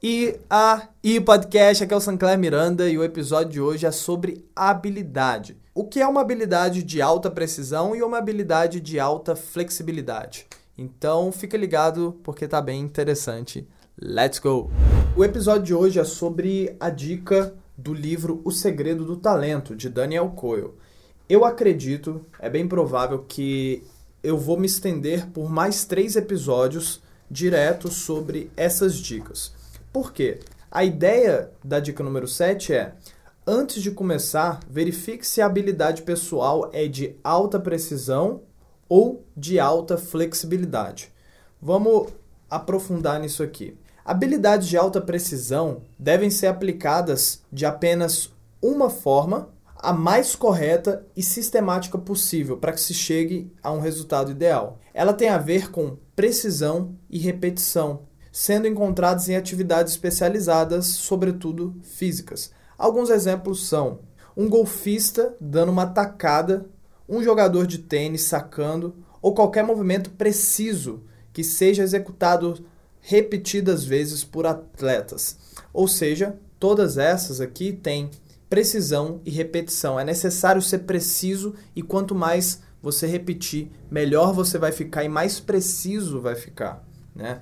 E a e podcast, aqui é o Sancler Miranda e o episódio de hoje é sobre habilidade. O que é uma habilidade de alta precisão e uma habilidade de alta flexibilidade? Então, fica ligado porque tá bem interessante. Let's go. O episódio de hoje é sobre a dica do livro O Segredo do Talento de Daniel Coyle. Eu acredito, é bem provável que eu vou me estender por mais três episódios diretos sobre essas dicas. Por quê? A ideia da dica número 7 é: antes de começar, verifique se a habilidade pessoal é de alta precisão ou de alta flexibilidade. Vamos aprofundar nisso aqui. Habilidades de alta precisão devem ser aplicadas de apenas uma forma, a mais correta e sistemática possível para que se chegue a um resultado ideal. Ela tem a ver com precisão e repetição, sendo encontrados em atividades especializadas, sobretudo físicas. Alguns exemplos são um golfista dando uma tacada, um jogador de tênis sacando ou qualquer movimento preciso que seja executado repetidas vezes por atletas. Ou seja, todas essas aqui têm precisão e repetição. É necessário ser preciso e quanto mais você repetir, melhor você vai ficar e mais preciso vai ficar, né?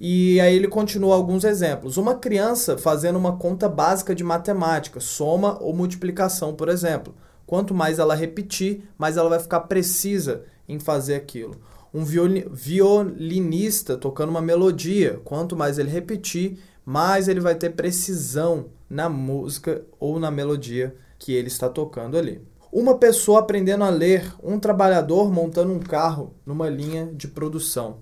E aí ele continua alguns exemplos. Uma criança fazendo uma conta básica de matemática, soma ou multiplicação, por exemplo. Quanto mais ela repetir, mais ela vai ficar precisa em fazer aquilo. Um violinista tocando uma melodia, quanto mais ele repetir, mais ele vai ter precisão na música ou na melodia que ele está tocando ali. Uma pessoa aprendendo a ler, um trabalhador montando um carro numa linha de produção.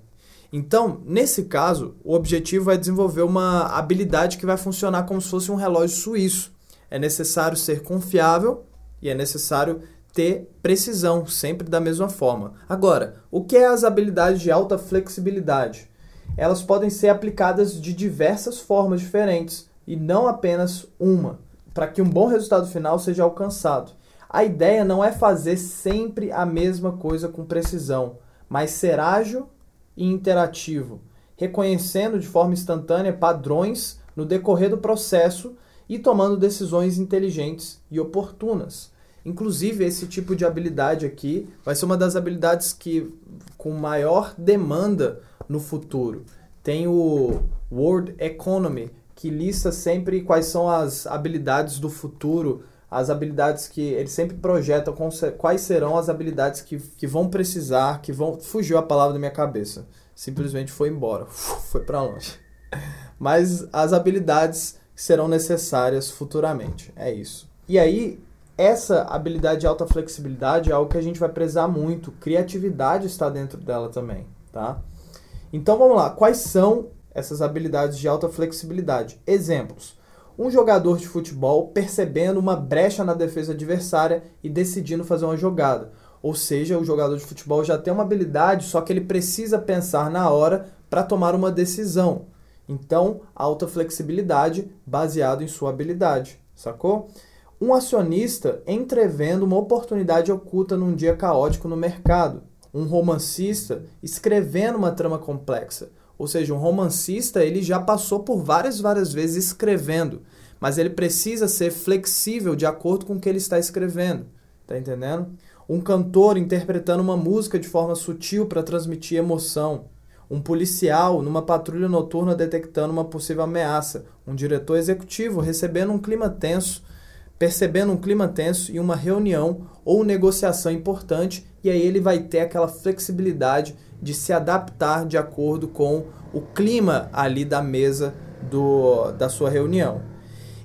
Então, nesse caso, o objetivo é desenvolver uma habilidade que vai funcionar como se fosse um relógio suíço. É necessário ser confiável e é necessário ter precisão, sempre da mesma forma. Agora, o que é as habilidades de alta flexibilidade? Elas podem ser aplicadas de diversas formas diferentes e não apenas uma, para que um bom resultado final seja alcançado. A ideia não é fazer sempre a mesma coisa com precisão, mas ser ágil e interativo, reconhecendo de forma instantânea padrões no decorrer do processo e tomando decisões inteligentes e oportunas. Inclusive, esse tipo de habilidade aqui vai ser uma das habilidades que com maior demanda no futuro. Tem o World Economy, que lista sempre quais são as habilidades do futuro, as habilidades que ele sempre projeta, quais serão as habilidades que, que vão precisar, que vão. Fugiu a palavra da minha cabeça. Simplesmente foi embora, foi para longe. Mas as habilidades serão necessárias futuramente. É isso. E aí, essa habilidade de alta flexibilidade é algo que a gente vai prezar muito. Criatividade está dentro dela também, tá? Então vamos lá. Quais são essas habilidades de alta flexibilidade? Exemplos. Um jogador de futebol percebendo uma brecha na defesa adversária e decidindo fazer uma jogada. Ou seja, o jogador de futebol já tem uma habilidade, só que ele precisa pensar na hora para tomar uma decisão. Então, alta flexibilidade baseado em sua habilidade, sacou? Um acionista entrevendo uma oportunidade oculta num dia caótico no mercado. Um romancista escrevendo uma trama complexa. Ou seja, um romancista ele já passou por várias, várias vezes escrevendo, mas ele precisa ser flexível de acordo com o que ele está escrevendo. Tá entendendo? Um cantor interpretando uma música de forma sutil para transmitir emoção. Um policial numa patrulha noturna detectando uma possível ameaça. Um diretor executivo recebendo um clima tenso percebendo um clima tenso em uma reunião ou negociação importante, e aí ele vai ter aquela flexibilidade de se adaptar de acordo com o clima ali da mesa do, da sua reunião.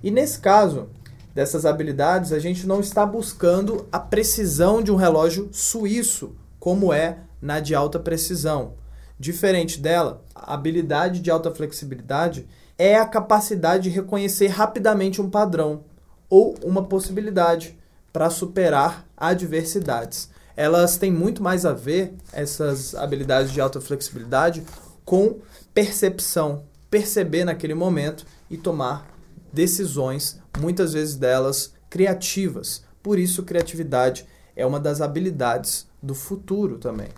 E nesse caso, dessas habilidades, a gente não está buscando a precisão de um relógio suíço, como é na de alta precisão. Diferente dela, a habilidade de alta flexibilidade é a capacidade de reconhecer rapidamente um padrão ou uma possibilidade para superar adversidades. Elas têm muito mais a ver, essas habilidades de alta flexibilidade, com percepção, perceber naquele momento e tomar decisões, muitas vezes delas criativas. Por isso, criatividade é uma das habilidades do futuro também.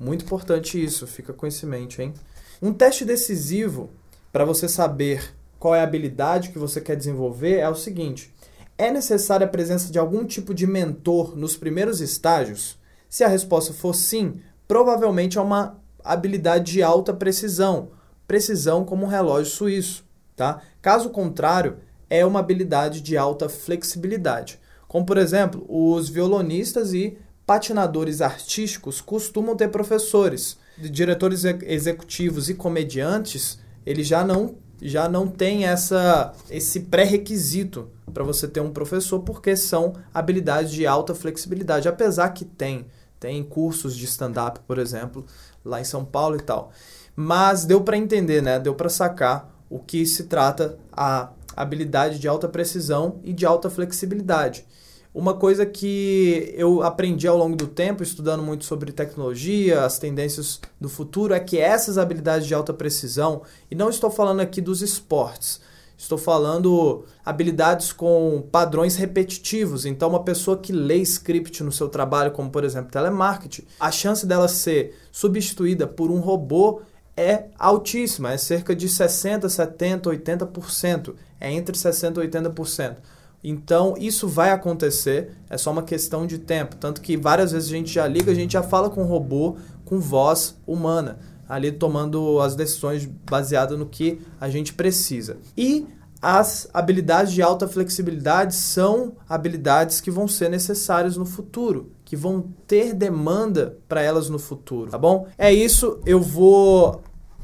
Muito importante isso, fica com esse mente, hein? Um teste decisivo para você saber qual é a habilidade que você quer desenvolver, é o seguinte: é necessária a presença de algum tipo de mentor nos primeiros estágios? Se a resposta for sim, provavelmente é uma habilidade de alta precisão, precisão como um relógio suíço, tá? Caso contrário, é uma habilidade de alta flexibilidade. Como por exemplo, os violonistas e patinadores artísticos costumam ter professores, diretores executivos e comediantes, eles já não já não tem essa esse pré-requisito para você ter um professor porque são habilidades de alta flexibilidade, apesar que tem tem cursos de stand-up, por exemplo, lá em São Paulo e tal. Mas deu para entender, né? Deu para sacar o que se trata a habilidade de alta precisão e de alta flexibilidade. Uma coisa que eu aprendi ao longo do tempo, estudando muito sobre tecnologia, as tendências do futuro, é que essas habilidades de alta precisão, e não estou falando aqui dos esportes, estou falando habilidades com padrões repetitivos. Então, uma pessoa que lê script no seu trabalho, como por exemplo telemarketing, a chance dela ser substituída por um robô é altíssima, é cerca de 60, 70, 80%, é entre 60 e 80%. Então, isso vai acontecer, é só uma questão de tempo. Tanto que várias vezes a gente já liga, a gente já fala com o robô com voz humana, ali tomando as decisões baseadas no que a gente precisa. E as habilidades de alta flexibilidade são habilidades que vão ser necessárias no futuro, que vão ter demanda para elas no futuro, tá bom? É isso, eu vou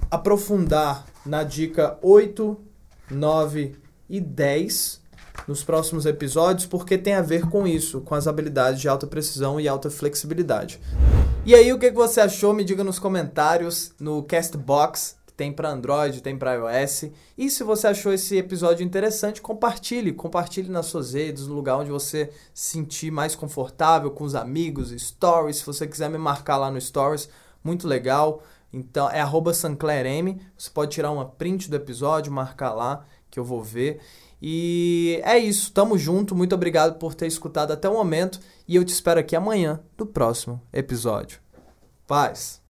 aprofundar na dica 8, 9 e 10 nos próximos episódios, porque tem a ver com isso, com as habilidades de alta precisão e alta flexibilidade. E aí, o que você achou? Me diga nos comentários, no Castbox, tem para Android, tem para iOS. E se você achou esse episódio interessante, compartilhe. Compartilhe nas suas redes, no lugar onde você se sentir mais confortável, com os amigos, stories. Se você quiser me marcar lá no stories, muito legal. Então, é SanclairM. Você pode tirar uma print do episódio, marcar lá, que eu vou ver. E é isso, tamo junto. Muito obrigado por ter escutado até o momento e eu te espero aqui amanhã no próximo episódio. Paz.